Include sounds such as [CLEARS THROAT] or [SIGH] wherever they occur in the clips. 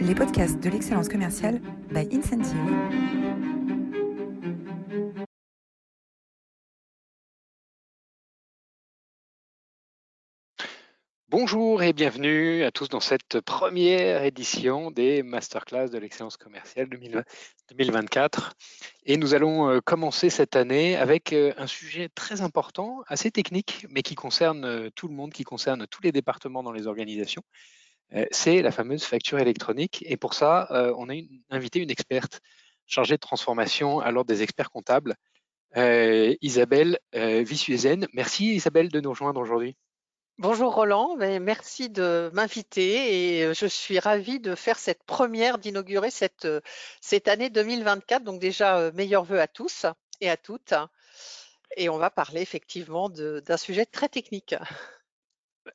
les podcasts de l'excellence commerciale by Incentive. Bonjour et bienvenue à tous dans cette première édition des Masterclass de l'excellence commerciale 2024. Et nous allons euh, commencer cette année avec euh, un sujet très important, assez technique, mais qui concerne euh, tout le monde, qui concerne tous les départements dans les organisations. C'est la fameuse facture électronique. Et pour ça, on a invité une experte chargée de transformation à l'ordre des experts comptables, Isabelle Vissuezen. Merci Isabelle de nous rejoindre aujourd'hui. Bonjour Roland, ben, merci de m'inviter et euh, je suis ravie de faire cette première, d'inaugurer cette, euh, cette année 2024. Donc déjà, euh, meilleurs vœux à tous et à toutes. Et on va parler effectivement d'un sujet très technique.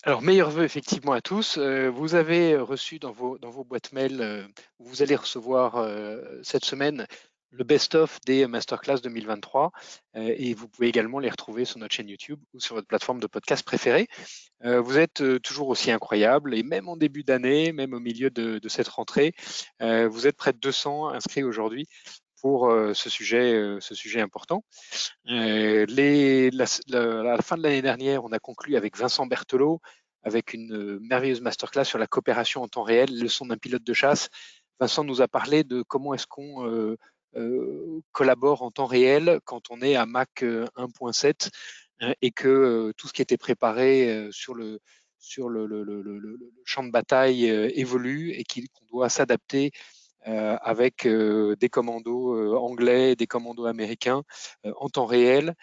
Alors, meilleurs vœux effectivement à tous. vous avez reçu dans vos, boîtes mail, vous allez recevoir cette semaine le best-of des masterclass 2023 euh, et vous pouvez également les retrouver sur notre chaîne YouTube ou sur votre plateforme de podcast préférée. Euh, vous êtes euh, toujours aussi incroyable et même en début d'année, même au milieu de, cette rentrée, vous êtes près de 200 inscrits aujourd'hui pour ce sujet, ce sujet important. Les, la, à la fin de l'année dernière, on a conclu avec Vincent Berthelot avec une merveilleuse masterclass sur la coopération en temps réel, leçon d'un pilote de chasse. Vincent nous a parlé de comment est-ce qu'on euh, collabore en temps réel quand on est à Mac 1.7 euh, et que euh, tout ce qui était préparé sur le, champ de bataille évolue et qu'on doit s'adapter avec des commandos anglais, des commandos américains en temps réel,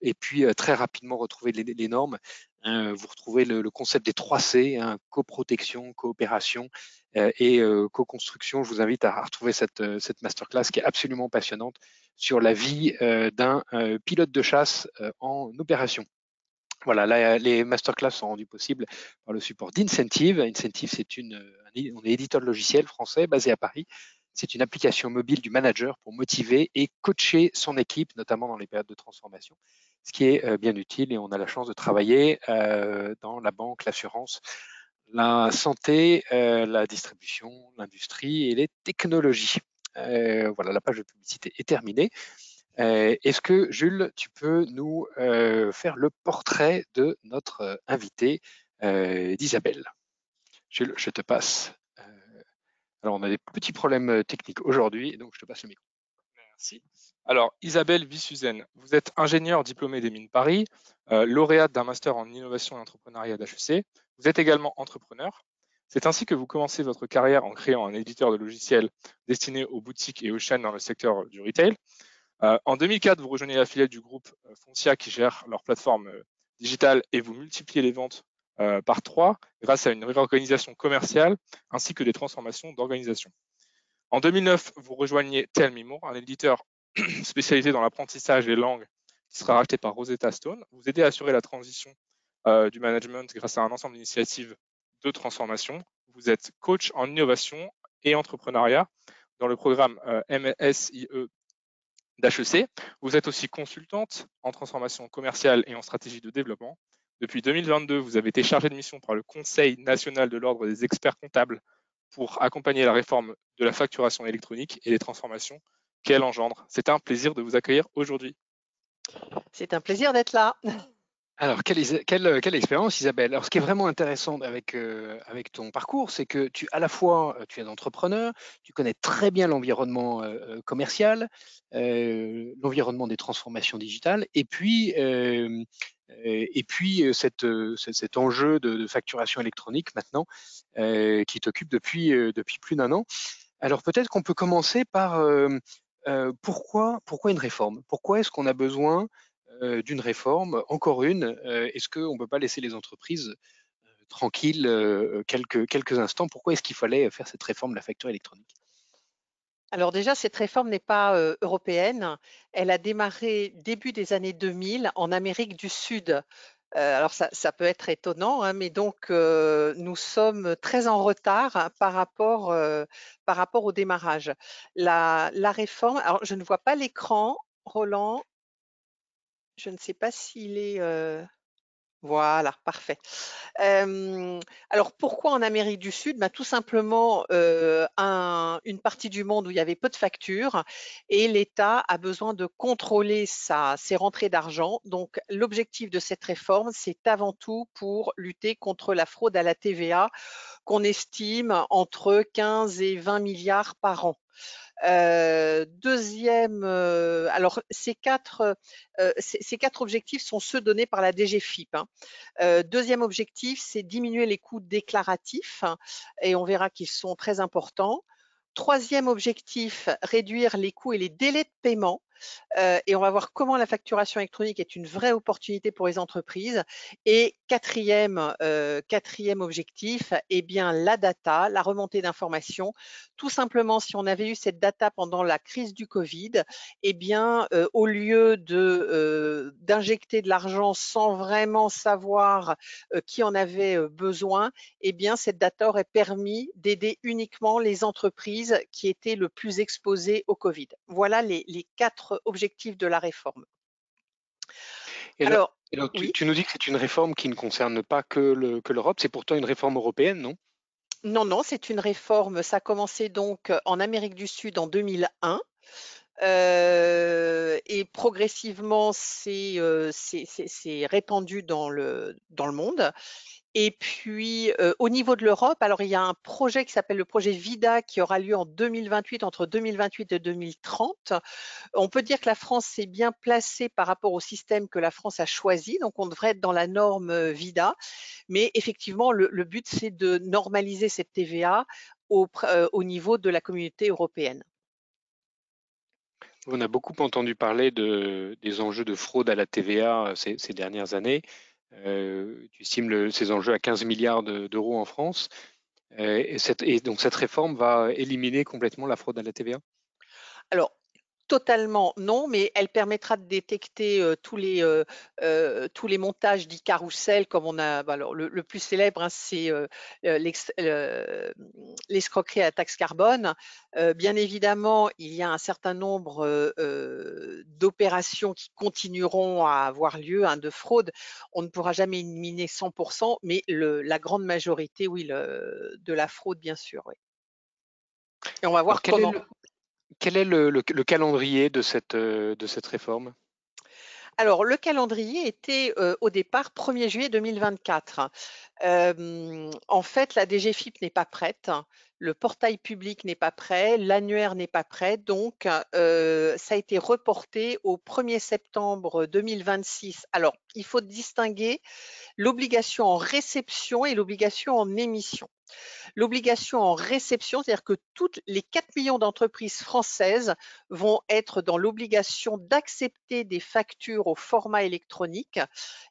et puis très rapidement retrouver les, les normes. vous retrouvez le, concept des 3 C, hein, coprotection, coopération euh, et euh, co-construction. Je vous invite à retrouver cette, euh, cette masterclass qui est absolument passionnante sur la vie d'un pilote de chasse en opération. Voilà, les masterclass sont rendues possibles par le support d'Incentive. Incentive, c'est une, on est éditeur de logiciel français basé à Paris. C'est une application mobile du manager pour motiver et coacher son équipe, notamment dans les périodes de transformation, ce qui est bien utile. Et on a la chance de travailler dans la banque, l'assurance, la santé, euh, la distribution, l'industrie et les technologies. Euh, voilà, la page de publicité est terminée. Euh, est-ce que Jules, tu peux nous faire le portrait de notre invité d'Isabelle? Jules, je te passe. alors, on a des petits problèmes techniques aujourd'hui, donc je te passe le micro. Merci. Alors, Isabelle Vissuzen, vous êtes ingénieure diplômée des Mines Paris, lauréate d'un master en innovation et entrepreneuriat d'HEC. Vous êtes également entrepreneur. C'est ainsi que vous commencez votre carrière en créant un éditeur de logiciels destiné aux boutiques et aux chaînes dans le secteur du retail. Euh, en 2004, vous rejoignez la filiale du groupe euh, Foncia qui gère leur plateforme euh, digitale et vous multipliez les ventes par trois grâce à une réorganisation commerciale ainsi que des transformations d'organisation. En 2009, vous rejoignez Tell Me un éditeur [CLEARS THROAT] spécialisé dans l'apprentissage des langues qui sera racheté par Rosetta Stone. Vous aidez à assurer la transition du management grâce à un ensemble d'initiatives de transformation. Vous êtes coach en innovation et entrepreneuriat dans le programme MSIE d'HEC. Vous êtes aussi consultante en transformation commerciale et en stratégie de développement. Depuis 2022, vous avez été chargée de mission par le Conseil national de l'ordre des experts comptables pour accompagner la réforme de la facturation électronique et les transformations qu'elle engendre? C'est un plaisir de vous accueillir aujourd'hui. C'est un plaisir d'être là. Alors, quelle, quelle, expérience, Isabelle? Alors, ce qui est vraiment intéressant avec, euh, avec ton parcours, c'est que tu, à la fois, euh, tu es entrepreneur, tu connais très bien l'environnement euh, commercial, l'environnement des transformations digitales, et puis, et puis cet enjeu de, de, facturation électronique maintenant, qui t'occupe depuis, depuis plus d'un an. Alors, peut-être qu'on peut commencer par pourquoi, pourquoi une réforme? Pourquoi est-ce qu'on a besoin euh, d'une réforme, encore une, euh, est-ce qu'on ne peut pas laisser les entreprises euh, tranquilles quelques, instants? Pourquoi est-ce qu'il fallait faire cette réforme de la facture électronique? Alors déjà, cette réforme n'est pas européenne. Elle a démarré début des années 2000 en Amérique du Sud. alors ça, peut être étonnant, hein, mais donc nous sommes très en retard par rapport, par rapport au démarrage. La, la réforme, alors je ne vois pas l'écran, Roland. Je ne sais pas s'il est. Voilà, parfait. alors pourquoi en Amérique du Sud? Bah, Tout simplement une partie du monde où il y avait peu de factures et l'État a besoin de contrôler ses rentrées d'argent. Donc l'objectif de cette réforme, c'est avant tout pour lutter contre la fraude à la TVA qu'on estime entre 15 et 20 milliards par an. Euh, deuxième, euh, alors ces quatre, euh, ces, quatre objectifs sont ceux donnés par la DGFIP. Hein. deuxième objectif, c'est diminuer les coûts déclaratifs et on verra qu'ils sont très importants. Troisième objectif, réduire les coûts et les délais de paiement. Euh, et on va voir comment la facturation électronique est une vraie opportunité pour les entreprises. Et quatrième, euh, objectif, eh bien la data, la remontée d'informations. Tout simplement, si on avait eu cette data pendant la crise du Covid, eh bien euh, au lieu de d'injecter de l'argent sans vraiment savoir qui en avait besoin, eh bien cette data aurait permis d'aider uniquement les entreprises qui étaient le plus exposées au Covid. Voilà les, les quatre objectifs de la réforme. alors, tu, nous dis que c'est une réforme qui ne concerne pas que l'Europe, c'est pourtant une réforme européenne, non? Non, non, c'est une réforme, ça a commencé donc en Amérique du Sud en 2001. Euh, et progressivement, euh, c'est répandu dans le, dans le monde. Et puis, au niveau de l'Europe, alors il y a un projet qui s'appelle le projet VIDA qui aura lieu en 2028, entre 2028 et 2030. On peut dire que la France s'est bien placée par rapport au système que la France a choisi, donc on devrait être dans la norme VIDA. Mais effectivement, le, but, c'est de normaliser cette TVA au, niveau de la communauté européenne. On a beaucoup entendu parler des enjeux de fraude à la TVA ces dernières années. Euh, tu estimes ces enjeux à 15 milliards d'euros en France. Euh, et, donc cette réforme va éliminer complètement la fraude à la TVA Totalement non, mais elle permettra de détecter tous, les, tous les montages dits carrousel, comme on a. Bah, alors, le, plus célèbre, hein, c'est l'escroquerie à la taxe carbone. bien évidemment, il y a un certain nombre d'opérations qui continueront à avoir lieu hein, de fraude. On ne pourra jamais éliminer 100%, mais la grande majorité, oui, de la fraude, bien sûr. Oui. Et on va voir comment. Quel est le, calendrier de cette, euh, réforme? Alors, le calendrier était euh, au départ 1er juillet 2024. en fait, la DGFIP n'est pas prête, le portail public n'est pas prêt, l'annuaire n'est pas prêt, donc euh, ça a été reporté au 1er septembre 2026. Alors, il faut distinguer l'obligation en réception et l'obligation en émission. L'obligation en réception, c'est-à-dire que toutes les 4 millions d'entreprises françaises vont être dans l'obligation d'accepter des factures au format électronique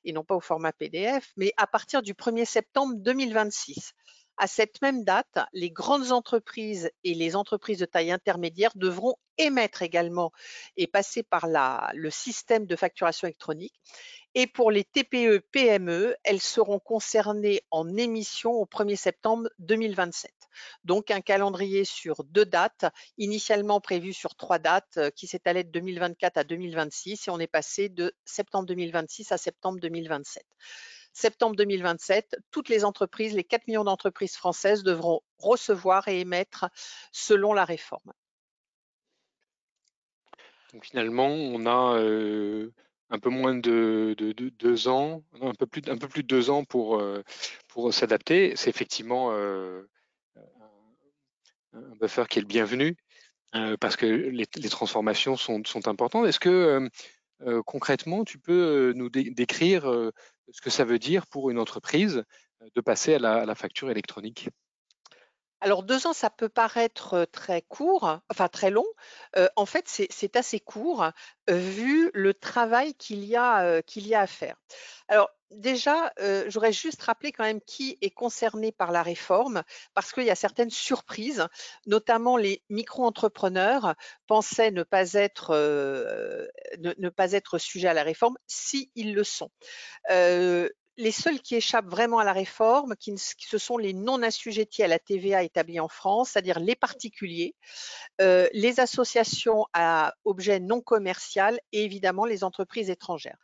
et non pas au format PDF, mais à partir du 1er septembre 2026. À cette même date, les grandes entreprises et les entreprises de taille intermédiaire devront émettre également et passer par le système de facturation électronique. Et pour les TPE, PME, elles seront concernées en émission au 1er septembre 2027. Donc un calendrier sur deux dates, initialement prévu sur trois dates, euh, qui s'étalait de 2024 à 2026, et on est passé de septembre 2026 à septembre 2027 septembre 2027, toutes les entreprises, les 4 millions d'entreprises françaises devront recevoir et émettre selon la réforme. Finalement, on a euh, un peu moins de, deux ans, un peu plus, de deux ans pour, euh, s'adapter. C'est effectivement euh, un buffer qui est le bienvenu parce que les, transformations sont importantes. Est-ce que concrètement, tu peux nous décrire ce que ça veut dire pour une entreprise euh, de passer à la, facture électronique alors deux ans, ça peut paraître très court, enfin très long. En fait, c'est assez court vu le travail qu'il y, y a à faire. Alors déjà, j'aurais juste rappelé quand même qui est concerné par la réforme, parce qu'il y a certaines surprises, notamment les micro-entrepreneurs pensaient ne pas être ne, pas être sujets à la réforme, si ils le sont les seuls qui échappent vraiment à la réforme, ce sont les non assujettis à la TVA établis en France, c'est-à-dire les particuliers, les associations à objet non commercial et évidemment les entreprises étrangères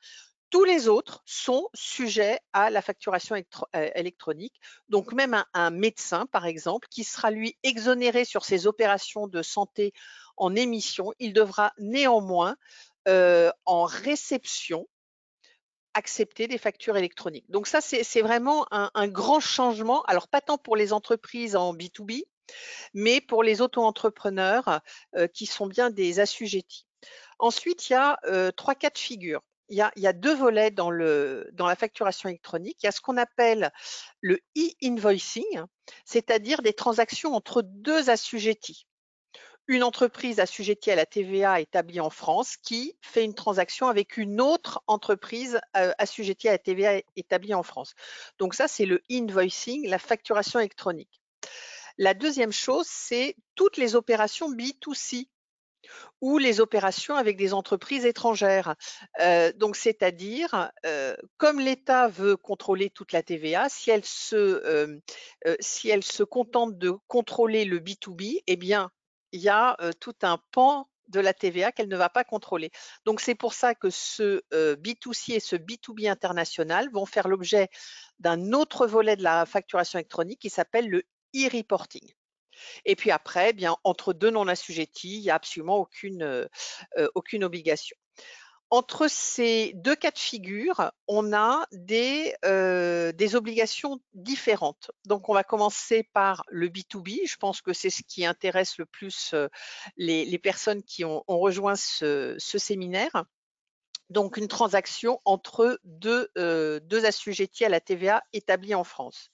Tous les autres sont sujets à la facturation euh, électronique. Donc même un, médecin, par exemple, qui sera lui exonéré sur ses opérations de santé en émission, il devra néanmoins euh, en réception accepter des factures électroniques. Donc ça, c'est vraiment un, grand changement. Alors pas tant pour les entreprises en B2B, mais pour les auto-entrepreneurs euh, qui sont bien des assujettis. Ensuite, il y a trois cas de figure il y, a, deux volets dans, le, dans la facturation électronique. Il y a ce qu'on appelle le e-invoicing, c'est-à-dire des transactions entre deux assujettis. Une entreprise assujettie à la TVA établie en France qui fait une transaction avec une autre entreprise euh, assujettie à la TVA établie en France. Donc ça, c'est le e-invoicing, la facturation électronique. La deuxième chose, c'est toutes les opérations B2C ou les opérations avec des entreprises étrangères. Euh, donc, c'est-à-dire, euh, comme l'État veut contrôler toute la TVA, si elle se, si elle se contente de contrôler le B2B, eh bien, il y a tout un pan de la TVA qu'elle ne va pas contrôler. Donc c'est pour ça que ce B2C et ce B2B international vont faire l'objet d'un autre volet de la facturation électronique qui s'appelle le e-reporting. Et puis après, eh bien entre deux non assujettis, il n'y a absolument aucune, aucune obligation. Entre ces deux cas de figure, on a des, euh, obligations différentes. Donc, on va commencer par le B2B. Je pense que c'est ce qui intéresse le plus les, les, personnes qui ont, rejoint ce, séminaire. Donc, une transaction entre deux, deux assujettis à la TVA établis en France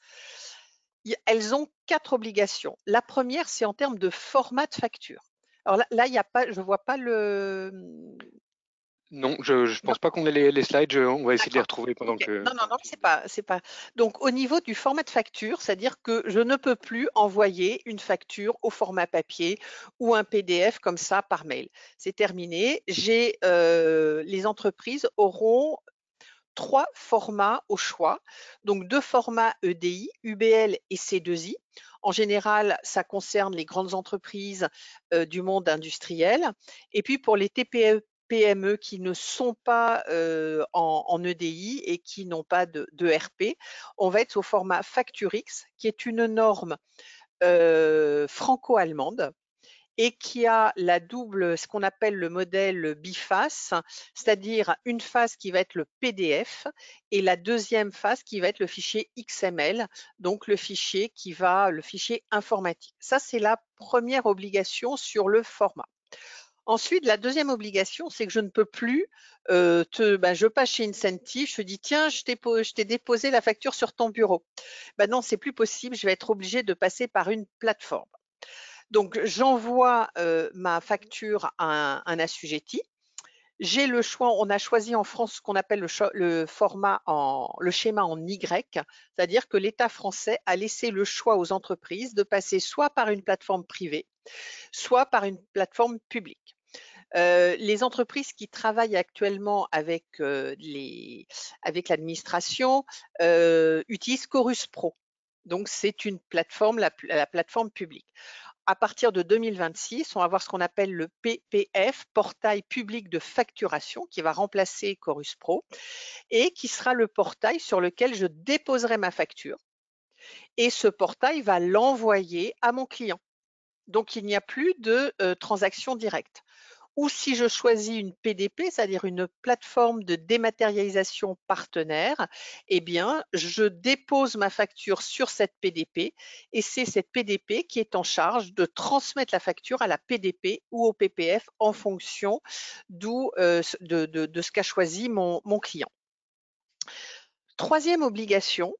elles ont quatre obligations. La première, c'est en termes de format de facture. Alors là, il y a pas, je ne vois pas le. Non, je ne pense pas qu'on ait les, slides. on va essayer de les retrouver pendant que. Non, non, non, c'est pas, c'est pas. Donc, au niveau du format de facture, c'est-à-dire que je ne peux plus envoyer une facture au format papier ou un PDF comme ça par mail. C'est terminé. J'ai, euh, les entreprises auront trois formats au choix. Donc deux formats EDI, UBL et C2I. En général, ça concerne les grandes entreprises euh, du monde industriel. Et puis pour les TPE PME qui ne sont pas euh, en, EDI et qui n'ont pas de, RP, on va être au format Facturix, qui est une norme euh, franco-allemande et qui a la double, ce qu'on appelle le modèle biface, c'est-à-dire une face qui va être le PDF et la deuxième face qui va être le fichier XML, donc le fichier qui va, le fichier informatique. Ça, c'est la première obligation sur le format. Ensuite, la deuxième obligation, c'est que je ne peux plus euh, te, ben, je passe chez Incentive, je dis tiens, je t'ai déposé la facture sur ton bureau. Ben non, c'est plus possible, je vais être obligé de passer par une plateforme. Donc, j'envoie ma facture à un, assujetti. J'ai le choix, on a choisi en France ce qu'on appelle le, format en, le schéma en Y, c'est-à-dire que l'État français a laissé le choix aux entreprises de passer soit par une plateforme privée, soit par une plateforme publique. Les entreprises qui travaillent actuellement avec avec l'administration utilisent Chorus Pro. Donc c'est une plateforme, la, plateforme publique à partir de 2026, on va voir ce qu'on appelle le PPF, portail public de facturation, qui va remplacer Chorus Pro et qui sera le portail sur lequel je déposerai ma facture. Et ce portail va l'envoyer à mon client. Donc, il n'y a plus de euh, transaction directe ou si je choisis une PDP, c'est-à-dire une plateforme de dématérialisation partenaire, eh bien, je dépose ma facture sur cette PDP et c'est cette PDP qui est en charge de transmettre la facture à la PDP ou au PPF en fonction euh, de, ce qu'a choisi mon, client. Troisième obligation,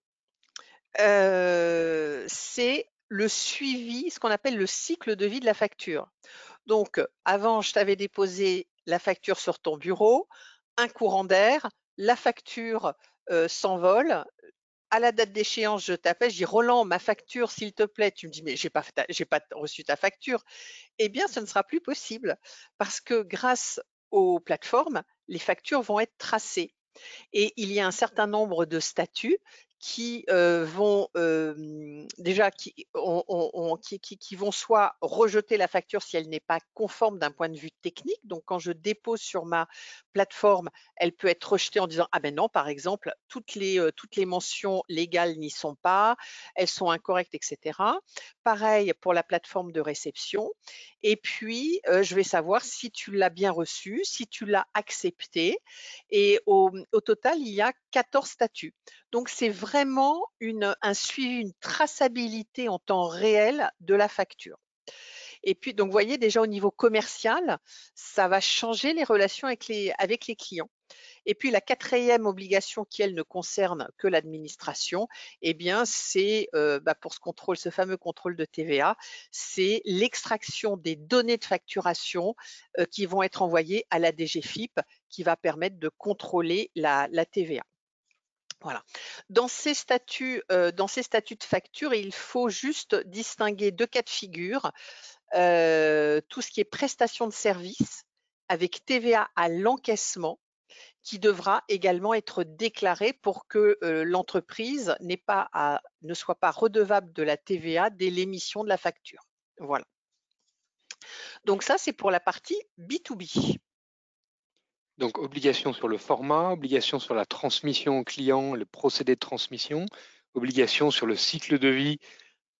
euh, c'est le suivi, ce qu'on appelle le cycle de vie de la facture. Donc, avant, je t'avais déposé la facture sur ton bureau, un courant d'air, la facture s'envole. À la date d'échéance, je t'appelle, je dis Roland, ma facture, s'il te plaît. Tu me dis, mais j'ai pas, pas reçu ta facture. Eh bien, ce ne sera plus possible parce que grâce aux plateformes, les factures vont être tracées. Et il y a un certain nombre de statuts qui vont déjà qui, qui, vont soit rejeter la facture si elle n'est pas conforme d'un point de vue technique. Donc quand je dépose sur ma plateforme, elle peut être rejetée en disant ah ben non par exemple toutes les toutes les mentions légales n'y sont pas, elles sont incorrectes etc. Pareil pour la plateforme de réception. Et puis je vais savoir si tu l'as bien reçu, si tu l'as accepté. Et au, au total il y a 14 statuts. Donc, c'est vraiment un suivi, une traçabilité en temps réel de la facture. Et puis, donc, vous voyez, déjà au niveau commercial, ça va changer les relations avec les, avec les clients. Et puis, la quatrième obligation qui, elle, ne concerne que l'administration, eh bien, c'est euh, bah, pour ce contrôle, ce fameux contrôle de TVA, c'est l'extraction des données de facturation euh, qui vont être envoyées à la DGFIP, qui va permettre de contrôler la TVA. Voilà. Dans ces statuts, euh, dans ces statuts de facture, il faut juste distinguer deux cas de figure. Euh, tout ce qui est prestation de service avec TVA à l'encaissement qui devra également être déclaré pour que euh, l'entreprise pas ne soit pas redevable de la TVA dès l'émission de la facture. Voilà. Donc ça, c'est pour la partie B2B. Donc, obligation sur le format, obligation sur la transmission au client, le procédé de transmission, obligation sur le cycle de vie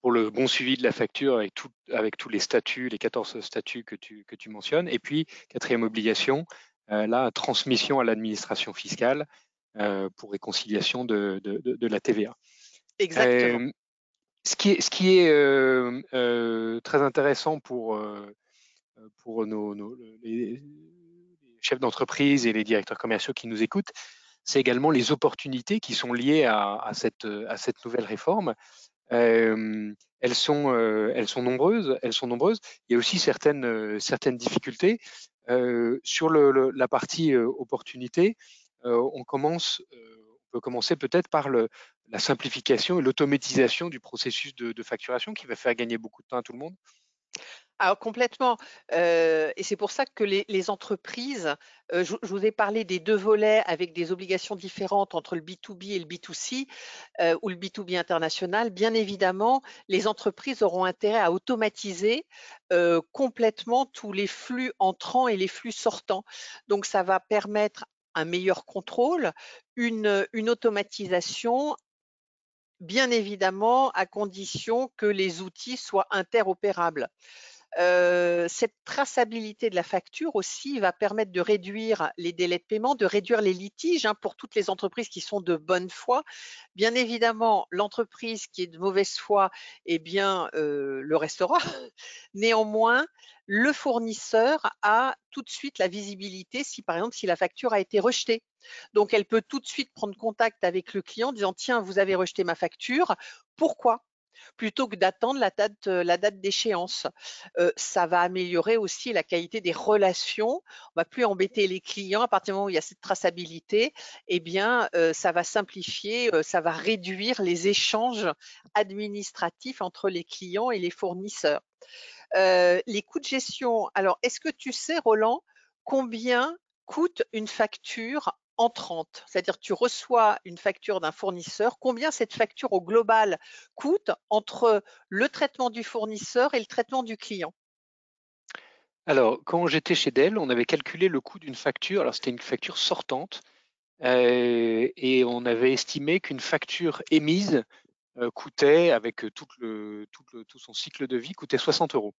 pour le bon suivi de la facture avec, avec tous les statuts, les 14 statuts que tu, que tu mentionnes. Et puis, quatrième obligation, euh, la transmission à l'administration fiscale euh, pour réconciliation de, de, la TVA. Exactement. Euh, ce qui est, ce qui est très intéressant pour, pour nos, nos les, chefs d'entreprise et les directeurs commerciaux qui nous écoutent, c'est également les opportunités qui sont liées à, cette, nouvelle réforme. Euh, elles, sont, euh, elles sont nombreuses. Elles sont nombreuses. Il y a aussi certaines, euh, difficultés. sur la partie opportunité, on, peut commencer peut-être par la simplification et l'automatisation du processus de facturation qui va faire gagner beaucoup de temps à tout le monde. Alors complètement, et c'est pour ça que les entreprises, je vous ai parlé des deux volets avec des obligations différentes entre le B2B et le B2C, ou le B2B international. Bien évidemment, les entreprises auront intérêt à automatiser, complètement tous les flux entrants et les flux sortants. Donc ça va permettre un meilleur contrôle, une une automatisation, bien évidemment à condition que les outils soient interopérables cette traçabilité de la facture aussi va permettre de réduire les délais de paiement, de réduire les litiges hein, pour toutes les entreprises qui sont de bonne foi. Bien évidemment, l'entreprise qui est de mauvaise foi, eh bien, le restera. [LAUGHS] Néanmoins, le fournisseur a tout de suite la visibilité si, par exemple, si la facture a été rejetée. Donc, elle peut tout de suite prendre contact avec le client en disant, tiens, vous avez rejeté ma facture. Pourquoi? Plutôt que d'attendre la date, date d'échéance. ça va améliorer aussi la qualité des relations. On va plus embêter les clients à partir du moment où il y a cette traçabilité. Eh bien, ça va simplifier, ça va réduire les échanges administratifs entre les clients et les fournisseurs. les coûts de gestion. Alors, est-ce que tu sais, Roland, combien coûte une facture entrante, c'est-à-dire tu reçois une facture d'un fournisseur, combien cette facture au global coûte entre le traitement du fournisseur et le traitement du client? Alors, quand j'étais chez Dell, on avait calculé le coût d'une facture, alors c'était une facture sortante, euh, et on avait estimé qu'une facture émise euh, coûtait, avec tout, le, tout son cycle de vie, coûtait 60 euros.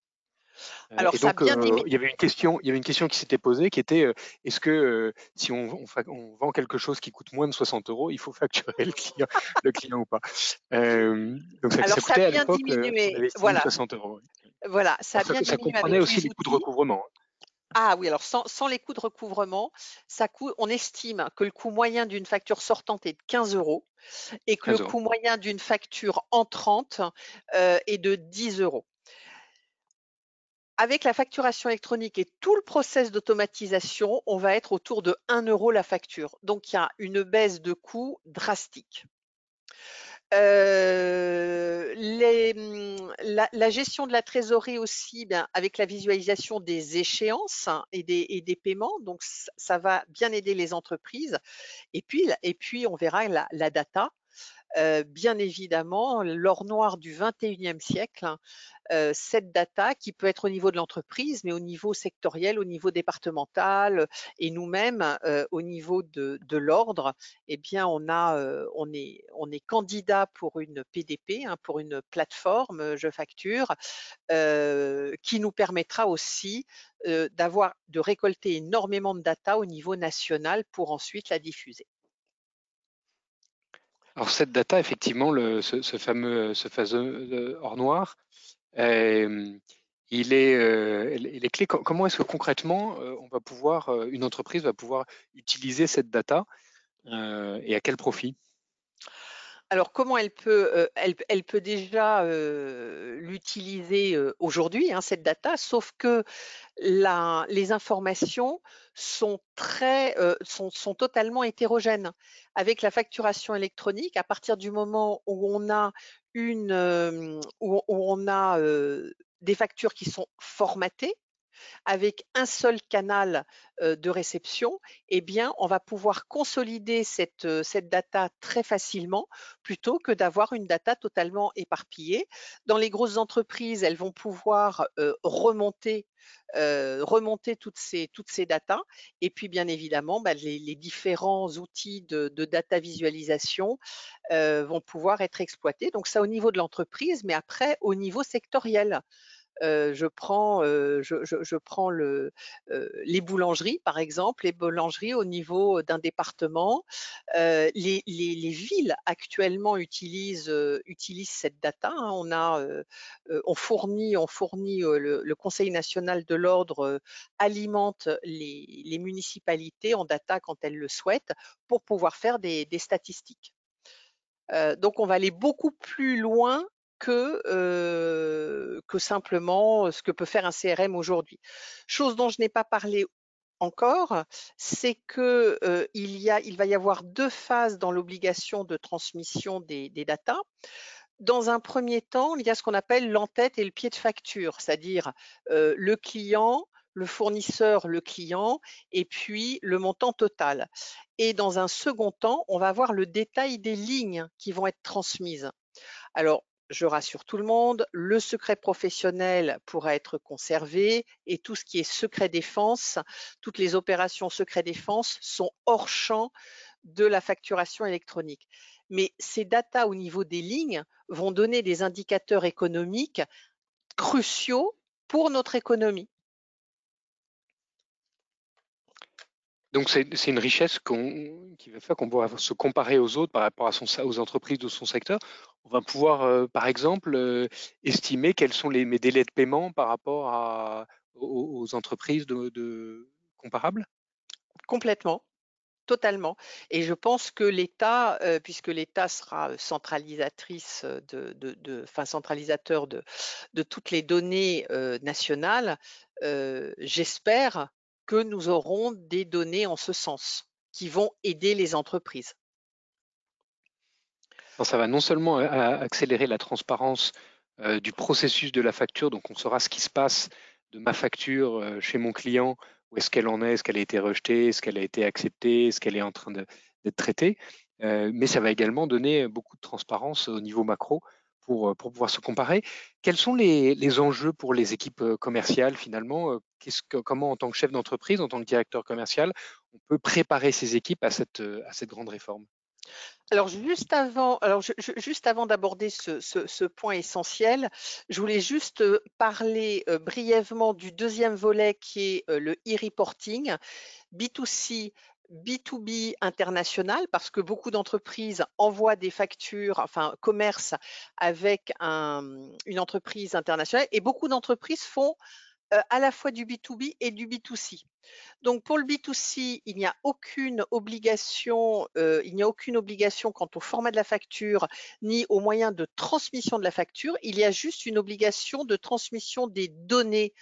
Euh, Alors, ça donc, euh, il y avait une question, il y avait une question qui s'était posée, qui était euh, est-ce que si on, vend quelque chose qui coûte moins de 60 euros, il faut facturer le client, [LAUGHS] le client ou pas? Donc ça, Alors, ça, a bien diminué. Voilà. 60 euros. Voilà, ça a bien ça comprenait aussi les coûts de recouvrement. Ah oui, alors sans, les coûts de recouvrement, ça on estime que le coût moyen d'une facture sortante est de 15 euros et que le coût moyen d'une facture entrante est de 10 euros avec la facturation électronique et tout le process d'automatisation, on va être autour de 1 euro la facture. Donc, il y a une baisse de coût drastique. Euh, hum, la, gestion de la trésorerie aussi, bien, avec la visualisation des échéances hein, et, des, paiements, donc ça, va bien aider les entreprises. Et puis, et puis on verra la, data. Euh, bien évidemment l'or noir du 21e siècle, hein, euh, cette data qui peut être au niveau de l'entreprise, mais au niveau sectoriel, au niveau départemental et nous-mêmes au niveau de, l'ordre, eh bien on est candidat pour une PDP, hein, pour une plateforme, je facture, qui nous permettra aussi d'avoir, de récolter énormément de data au niveau national pour ensuite la diffuser. Alors cette data, effectivement, ce, fameux, ce fameux or noir, euh, il est, euh, clés. Comment est-ce que concrètement, euh, on va pouvoir, une entreprise va pouvoir utiliser cette data et à quel profit? Alors, comment elle peut, elle, peut déjà l'utiliser aujourd'hui, hein, cette data, sauf que les informations sont très, totalement hétérogènes. Avec la facturation électronique, à partir du moment où on a des factures qui sont formatées, avec un seul canal de réception, eh on va pouvoir consolider cette, data très facilement plutôt que d'avoir une data totalement éparpillée. Dans les grosses entreprises, elles vont pouvoir remonter remonter toutes ces, datas. Et puis, bien évidemment, bah, les, différents outils de data visualisation vont pouvoir être exploités. Donc, ça au niveau de l'entreprise, mais après, au niveau sectoriel je prends, les boulangeries, par exemple, les boulangeries au niveau d'un département. Les, villes actuellement utilisent, cette data. Hein. On fournit le, Conseil national de l'ordre alimente les, municipalités en data quand elles le souhaitent pour pouvoir faire des, statistiques. donc, on va aller beaucoup plus loin que, que simplement ce que peut faire un CRM aujourd'hui. Chose dont je n'ai pas parlé encore, c'est que il, y a, il va y avoir deux phases dans l'obligation de transmission des, des datas. Dans un premier temps, il y a ce qu'on appelle l'entête et le pied de facture, c'est-à-dire le client, le fournisseur, le client, et puis le montant total. Et dans un second temps, on va avoir le détail des lignes qui vont être transmises. Alors, je rassure tout le monde, le secret professionnel pourra être conservé et tout ce qui est secret défense, toutes les opérations secret défense sont hors champ de la facturation électronique. Mais ces datas au niveau des lignes vont donner des indicateurs économiques cruciaux pour notre économie. Donc c'est une richesse qui va faire qu'on pourra se comparer aux autres par rapport aux entreprises de son secteur. On va pouvoir, euh, par exemple, euh, estimer quels sont les, mes délais de paiement par rapport aux, entreprises comparables Complètement. Totalement. Et je pense que l'État, euh, puisque l'État sera centralisateur de, toutes les données nationales, j'espère que nous aurons des données en ce sens qui vont aider les entreprises. Ça va non seulement accélérer la transparence euh, du processus de la facture, donc on saura ce qui se passe de ma facture euh, chez mon client, où est-ce qu'elle en est, est-ce qu'elle a été rejetée, est-ce qu'elle a été acceptée, est-ce qu'elle est en train d'être traitée, euh, mais ça va également donner beaucoup de transparence au niveau macro pour, pouvoir se comparer. Quels sont les, enjeux pour les équipes commerciales finalement que, Comment, en tant que chef d'entreprise, en tant que directeur commercial, on peut préparer ses équipes à cette, grande réforme? Alors juste avant, alors juste avant d'aborder ce, point essentiel, je voulais juste parler brièvement du deuxième volet qui est le e-reporting. B2C B2B international parce que beaucoup d'entreprises envoient des factures, enfin commerce avec une entreprise internationale et beaucoup d'entreprises font euh, à la fois du B2B et du B2C. Donc pour le B2C, il n'y a aucune obligation, euh, il n'y a aucune obligation quant au format de la facture ni au moyen de transmission de la facture. Il y a juste une obligation de transmission des données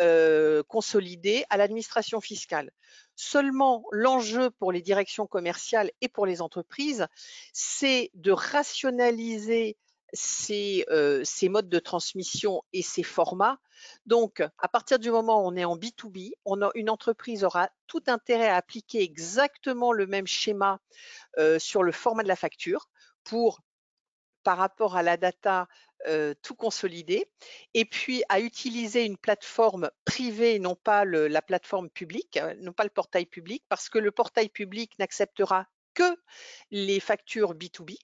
euh, consolidées à l'administration fiscale. Seulement, l'enjeu pour les directions commerciales et pour les entreprises, c'est de rationaliser ces, ces, modes de transmission et ces formats. Donc, à partir du moment où on est en B2B, on a, une entreprise aura tout intérêt à appliquer exactement le même schéma sur le format de la facture pour par rapport à la data, euh, tout consolider et puis à utiliser une plateforme privée, non pas la plateforme publique, euh, non pas le portail public, parce que le portail public n'acceptera que les factures B2B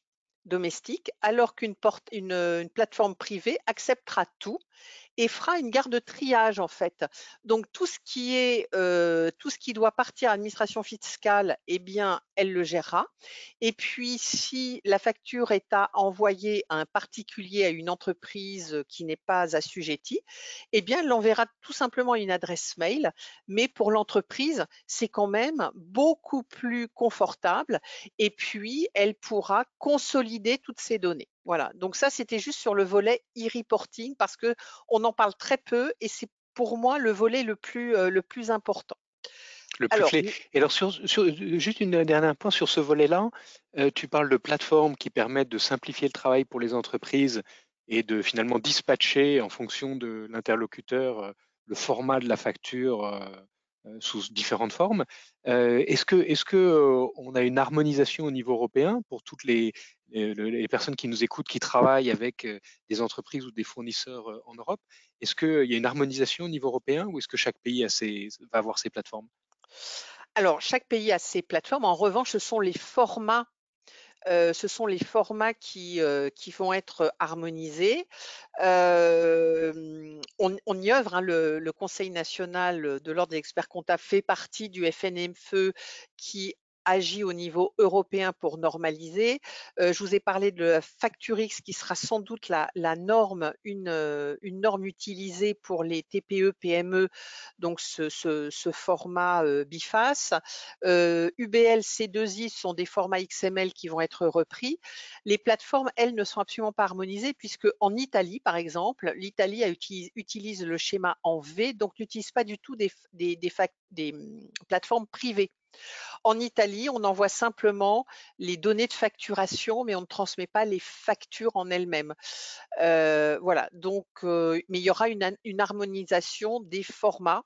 domestiques, alors qu'une une plateforme privée acceptera tout et fera une garde de triage en fait. Donc tout ce qui est euh, tout ce qui doit partir à l'administration fiscale, eh bien elle le gérera. Et puis si la facture est à envoyer à un particulier, à une entreprise qui n'est pas assujettie, eh bien elle enverra tout simplement une adresse mail. Mais pour l'entreprise, c'est quand même beaucoup plus confortable. Et puis elle pourra consolider toutes ces données. Voilà, donc ça c'était juste sur le volet e-reporting parce que on en parle très peu et c'est pour moi le volet le plus, euh, le plus important. Le plus clé. Et alors, sur, juste une dernière point sur ce volet-là, euh, tu parles de plateformes qui permettent de simplifier le travail pour les entreprises et de finalement dispatcher en fonction de l'interlocuteur euh, le format de la facture euh, sous différentes formes. Est-ce que, est-ce que on a une harmonisation au niveau européen pour toutes les, les, personnes qui nous écoutent, qui travaillent avec des entreprises ou des fournisseurs en Europe Est-ce qu'il y a une harmonisation au niveau européen ou est-ce que chaque pays va avoir ses plateformes? Alors, chaque pays a ses plateformes. En revanche, ce sont les formats ce sont les formats qui, qui vont être harmonisés. on, y œuvre, hein, le, le, Conseil national de l'ordre des experts comptables fait partie du FNMFE qui agit au niveau européen pour normaliser. Euh, je vous ai parlé de Facturix qui sera sans doute la, norme, une, euh, une, norme utilisée pour les TPE, PME, donc ce, format euh, biface. UBL, C2I sont des formats XML qui vont être repris. Les plateformes, elles, ne sont absolument pas harmonisées puisque en Italie, par exemple, l'Italie utilise, le schéma en V, donc n'utilise pas du tout des hum, plateformes privées. En Italie, on envoie simplement les données de facturation, mais on ne transmet pas les factures en elles-mêmes. Euh, voilà, donc, euh, mais il y aura une, harmonisation des formats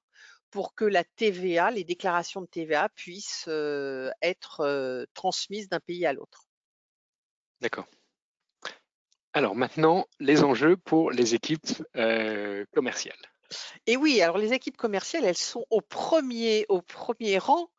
pour que la TVA, les déclarations de TVA puissent euh, être transmises d'un pays à l'autre. D'accord. Alors maintenant, les enjeux pour les équipes commerciales. Et oui, alors les équipes commerciales, elles sont au premier, au premier rang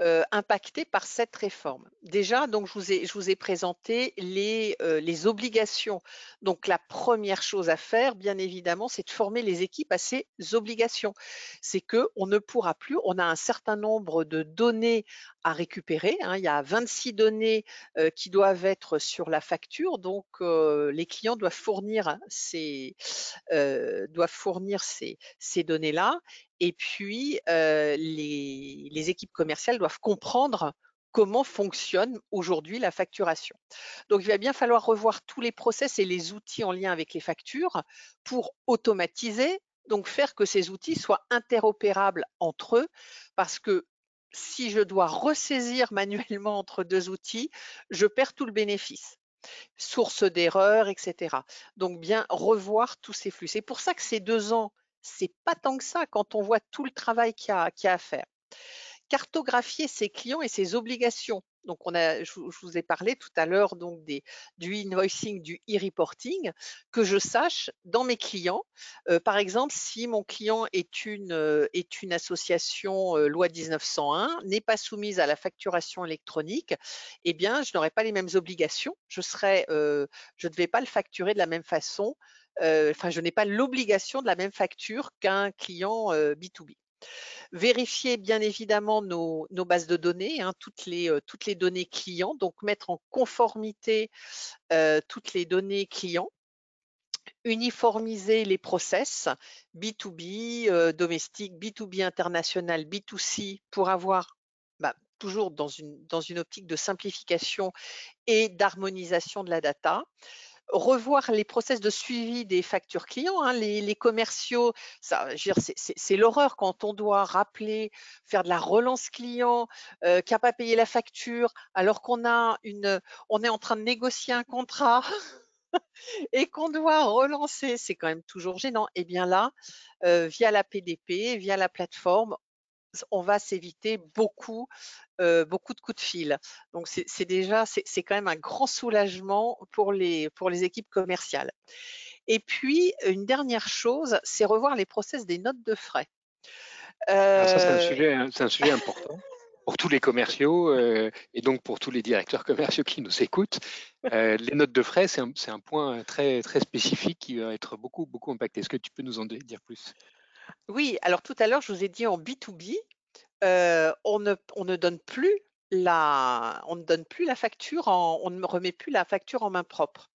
euh, impactés par cette réforme. Déjà, donc je vous ai, je vous ai présenté les, euh, les obligations. Donc la première chose à faire, bien évidemment, c'est de former les équipes à ces obligations. C'est que on ne pourra plus, on a un certain nombre de données à récupérer. Hein. Il y a 26 données euh, qui doivent être sur la facture, donc les clients doivent fournir ces, doivent fournir ces, ces données-là et puis, les, équipes commerciales doivent comprendre comment fonctionne aujourd'hui la facturation. Donc, il va bien falloir revoir tous les process et les outils en lien avec les factures pour automatiser, donc faire que ces outils soient interopérables entre eux, parce que si je dois ressaisir [LAUGHS] manuellement entre deux outils, je perds tout le bénéfice source d'erreur, etc. Donc bien revoir tous ces flux. C'est pour ça que ces deux ans c'est pas tant que ça quand on voit tout le travail qu'il y, a, à faire. Cartographier ses clients et ses obligations. Donc, je, vous ai parlé tout à l'heure du invoicing, du e-reporting, que je sache dans mes clients. Euh, par exemple, si mon client est une, euh, association euh, loi 1901, n'est pas soumise à la facturation électronique, eh bien, je n'aurai pas les mêmes obligations. Je je ne vais pas le facturer de la même façon enfin, je n'ai pas l'obligation de la même facture qu'un client B2B. Vérifier bien évidemment nos, bases de données, hein, toutes, les, toutes les données clients, donc mettre en conformité toutes les données clients uniformiser les process B2B, domestique, B2B international, B2C pour avoir bah, toujours dans une optique de simplification et d'harmonisation de la data revoir les process de suivi des factures clients. Hein, les, commerciaux, c'est l'horreur quand on doit rappeler, faire de la relance client, euh, qui n'a pas payé la facture, alors qu'on a une, on est en train de négocier un contrat. [LAUGHS] et qu'on doit relancer, c'est quand même toujours gênant. Et eh bien là, euh, via la PDP, via la plateforme, on va s'éviter beaucoup, beaucoup de coups de fil. Donc c'est déjà, c'est quand même un grand soulagement pour les, pour les équipes commerciales. Et puis, une dernière chose, c'est revoir les process des notes de frais. ça, c'est un, sujet, un sujet important pour tous les commerciaux euh, et donc pour tous les directeurs commerciaux qui nous écoutent. Euh, les notes de frais, c'est un, point très, très spécifique qui va être beaucoup, beaucoup impacté. Est-ce que tu peux nous en dire plus? Oui, alors tout à l'heure, je vous ai dit en B2B, euh, on, ne, on, ne, donne plus la, facture, on ne remet plus la facture en main propre.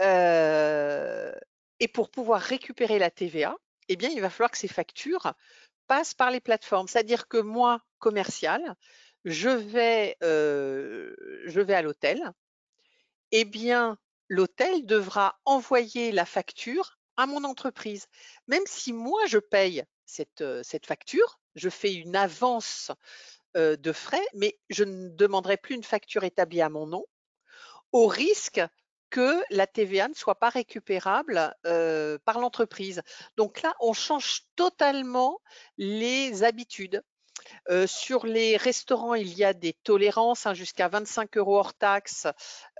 et pour pouvoir récupérer la TVA, eh bien, il va falloir que ces factures passe par les plateformes. C'est-à-dire que moi, commercial, je vais, je vais à l'hôtel. Eh bien, l'hôtel devra envoyer la facture à mon entreprise. Même si moi, je paye cette, cette facture, je fais une avance de frais, mais je ne demanderai plus une facture établie à mon nom, au risque que la TVA ne soit pas récupérable par l'entreprise. Donc là, on change totalement les habitudes sur les restaurants, il y a des tolérances hein, jusqu'à 25 euros hors taxe.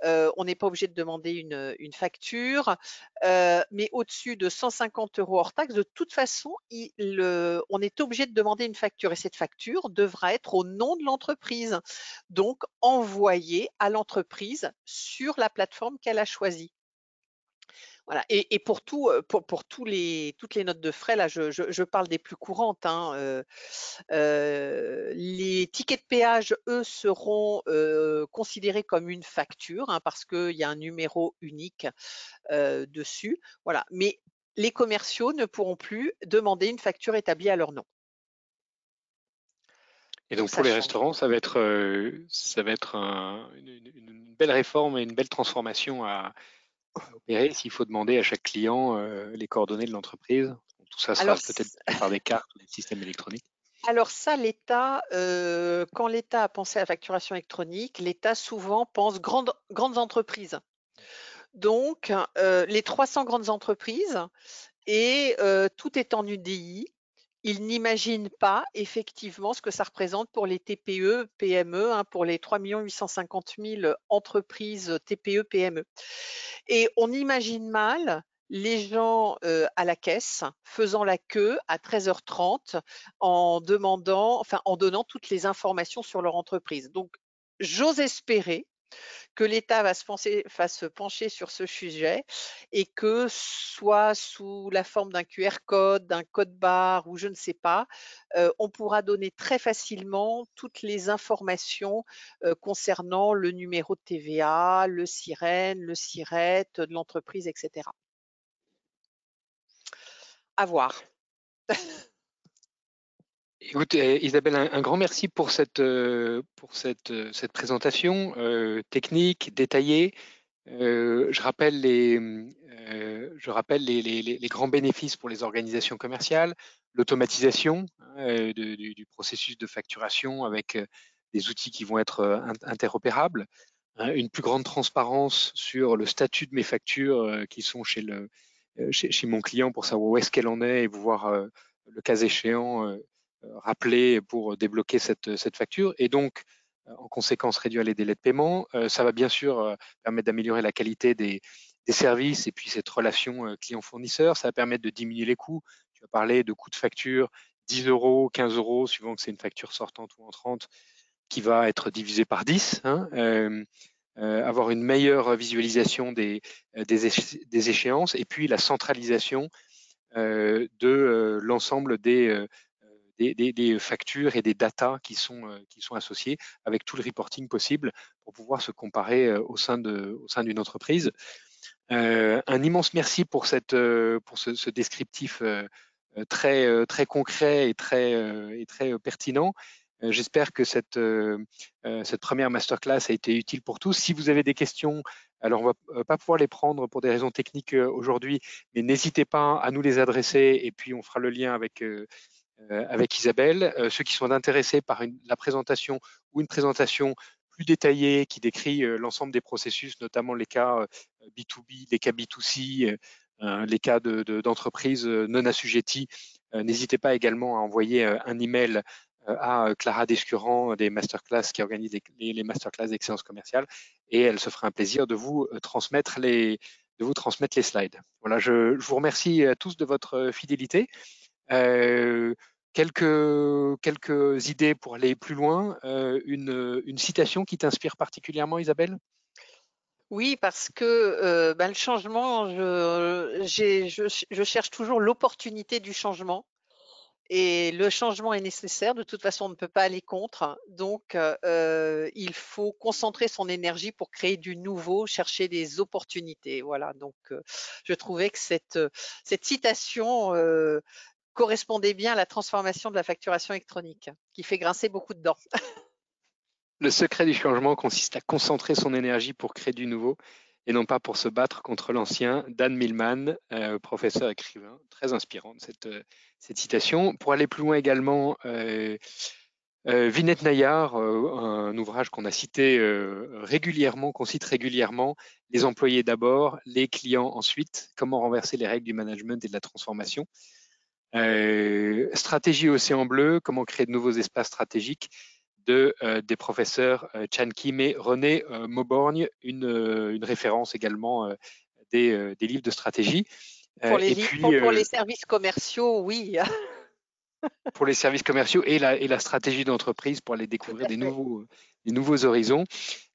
on n'est pas obligé de demander une, facture, mais au-dessus de 150 euros hors taxe, de toute façon, on est obligé de demander une facture et cette facture devra être au nom de l'entreprise, donc envoyée à l'entreprise sur la plateforme qu'elle a choisie. Voilà. Et, pour, tout, pour, pour, tous les, toutes les notes de frais, là, je, je, parle des plus courantes. Hein, euh, les tickets de péage, eux, seront considérés comme une facture hein, parce qu'il y a un numéro unique dessus. Voilà. Mais les commerciaux ne pourront plus demander une facture établie à leur nom. Et donc, pour les restaurants, ça va être, ça va être une, une, belle réforme et une belle transformation à, opérer s'il faut demander à chaque client euh, les coordonnées de l'entreprise. Tout ça sera peut-être par des cartes ou des systèmes électroniques. Alors ça, l'État, euh, quand l'État a pensé à la facturation électronique, l'État souvent pense grandes, grandes entreprises. Donc, euh, les 300 grandes entreprises et tout est en UDI ils n'imaginent pas effectivement ce que ça représente pour les TPE, PME, hein, pour les 3 850 000 entreprises TPE, PME. Et on imagine mal les gens euh, à la caisse faisant la queue à 13h30 en demandant, enfin en donnant toutes les informations sur leur entreprise. Donc, j'ose espérer que l'État va se, pencher sur ce sujet et que soit sous la forme d'un QR code, d'un code barre ou je ne sais pas, euh, on pourra donner très facilement toutes les informations euh, concernant le numéro de TVA, le sirène, le SIRET de l'entreprise, etc. À voir. [LAUGHS] Écoute, euh, Isabelle, un, grand merci pour cette, euh, euh, présentation technique, détaillée. je rappelle, les, grands bénéfices pour les organisations commerciales, l'automatisation hein, du, processus de facturation avec des outils qui vont être interopérables, hein, une plus grande transparence sur le statut de mes factures qui sont chez, mon client pour savoir où est-ce qu'elle en est et pouvoir, le cas échéant, rappeler pour débloquer cette, cette facture et donc euh, en conséquence réduire les délais de paiement. Euh, ça va bien sûr permettre d'améliorer la qualité des, des, services et puis cette relation client-fournisseur. Ça va permettre de diminuer les coûts. Tu as parlé de coûts de facture 10 euros, 15 euros, suivant que c'est une facture sortante ou entrante, qui va être divisée par 10. Hein, euh, avoir une meilleure visualisation des, des, des, échéances et puis la centralisation euh, de l'ensemble des des, factures et des datas qui sont, euh, qui sont associées avec tout le reporting possible pour pouvoir se comparer euh, au sein d'une entreprise. Euh, un immense merci pour, cette, pour ce, descriptif très, très concret et très, et très pertinent. J'espère que cette, cette première masterclass a été utile pour tous. Si vous avez des questions, alors on va pas pouvoir les prendre pour des raisons techniques aujourd'hui, mais n'hésitez pas à nous les adresser et puis on fera le lien avec avec Isabelle. Euh, ceux qui sont intéressés par la présentation ou une présentation plus détaillée qui décrit euh, l'ensemble des processus, notamment les cas B2B, les cas B2C, les cas d'entreprises de, non assujetties, n'hésitez pas également à envoyer un email à Clara Descurant des masterclass qui organise les, les masterclass d'excellence commerciale et elle se fera un plaisir de vous transmettre les slides. Voilà, je, vous remercie à tous de votre fidélité. Quelques, idées pour aller plus loin. une, une citation qui t'inspire particulièrement, Isabelle? Oui, parce que euh, ben, le changement, je, cherche toujours l'opportunité du changement. Et le changement est nécessaire. De toute façon, on ne peut pas aller contre. Donc, euh, il faut concentrer son énergie pour créer du nouveau, chercher des opportunités. Voilà. Donc, euh, je trouvais que cette citation correspondait bien à la transformation de la facturation électronique, qui fait grincer beaucoup de dents. [LAUGHS] Le secret du changement consiste à concentrer son énergie pour créer du nouveau et non pas pour se battre contre l'ancien. Dan Millman, euh, professeur écrivain, très inspirant cette, euh, cette citation. Pour aller plus loin également, euh, Vinette Nayar, un ouvrage qu'on a cité régulièrement, qu'on cite régulièrement, Les employés d'abord, les clients ensuite, comment renverser les règles du management et de la transformation. Stratégie Océan Bleu, comment créer de nouveaux espaces stratégiques de, euh, des professeurs euh, Chan Kim et René euh, Mauborgne, une, une, référence également des, des, livres de stratégie. Pour les, pour, les services commerciaux, oui. [LAUGHS] pour les services commerciaux et la, et la stratégie d'entreprise pour aller découvrir des nouveaux, des nouveaux horizons.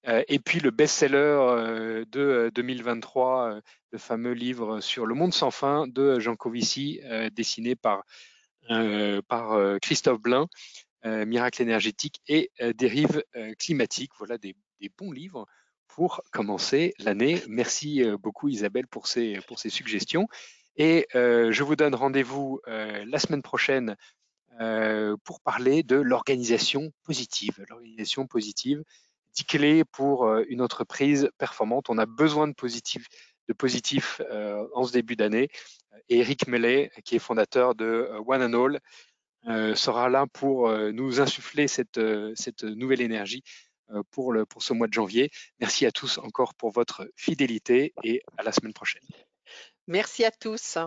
et puis le best-seller de 2023, le fameux livre sur le monde sans fin de Jean Covici, dessiné par, par Christophe Blain, euh, Miracle énergétique et euh, Dérive euh, climatique. Voilà des, bons livres pour commencer l'année. Merci beaucoup Isabelle pour ces, pour ces suggestions. Et je vous donne rendez-vous la semaine prochaine pour parler de l'organisation positive. L'organisation positive, 10 clés pour une entreprise performante. On a besoin de positif, de positif en ce début d'année. Et Eric Mellet, qui est fondateur de One and All, euh, sera là pour euh, nous insuffler cette, euh, cette nouvelle énergie pour, le, pour ce mois de janvier. Merci à tous encore pour votre fidélité et à la semaine prochaine. Merci à tous.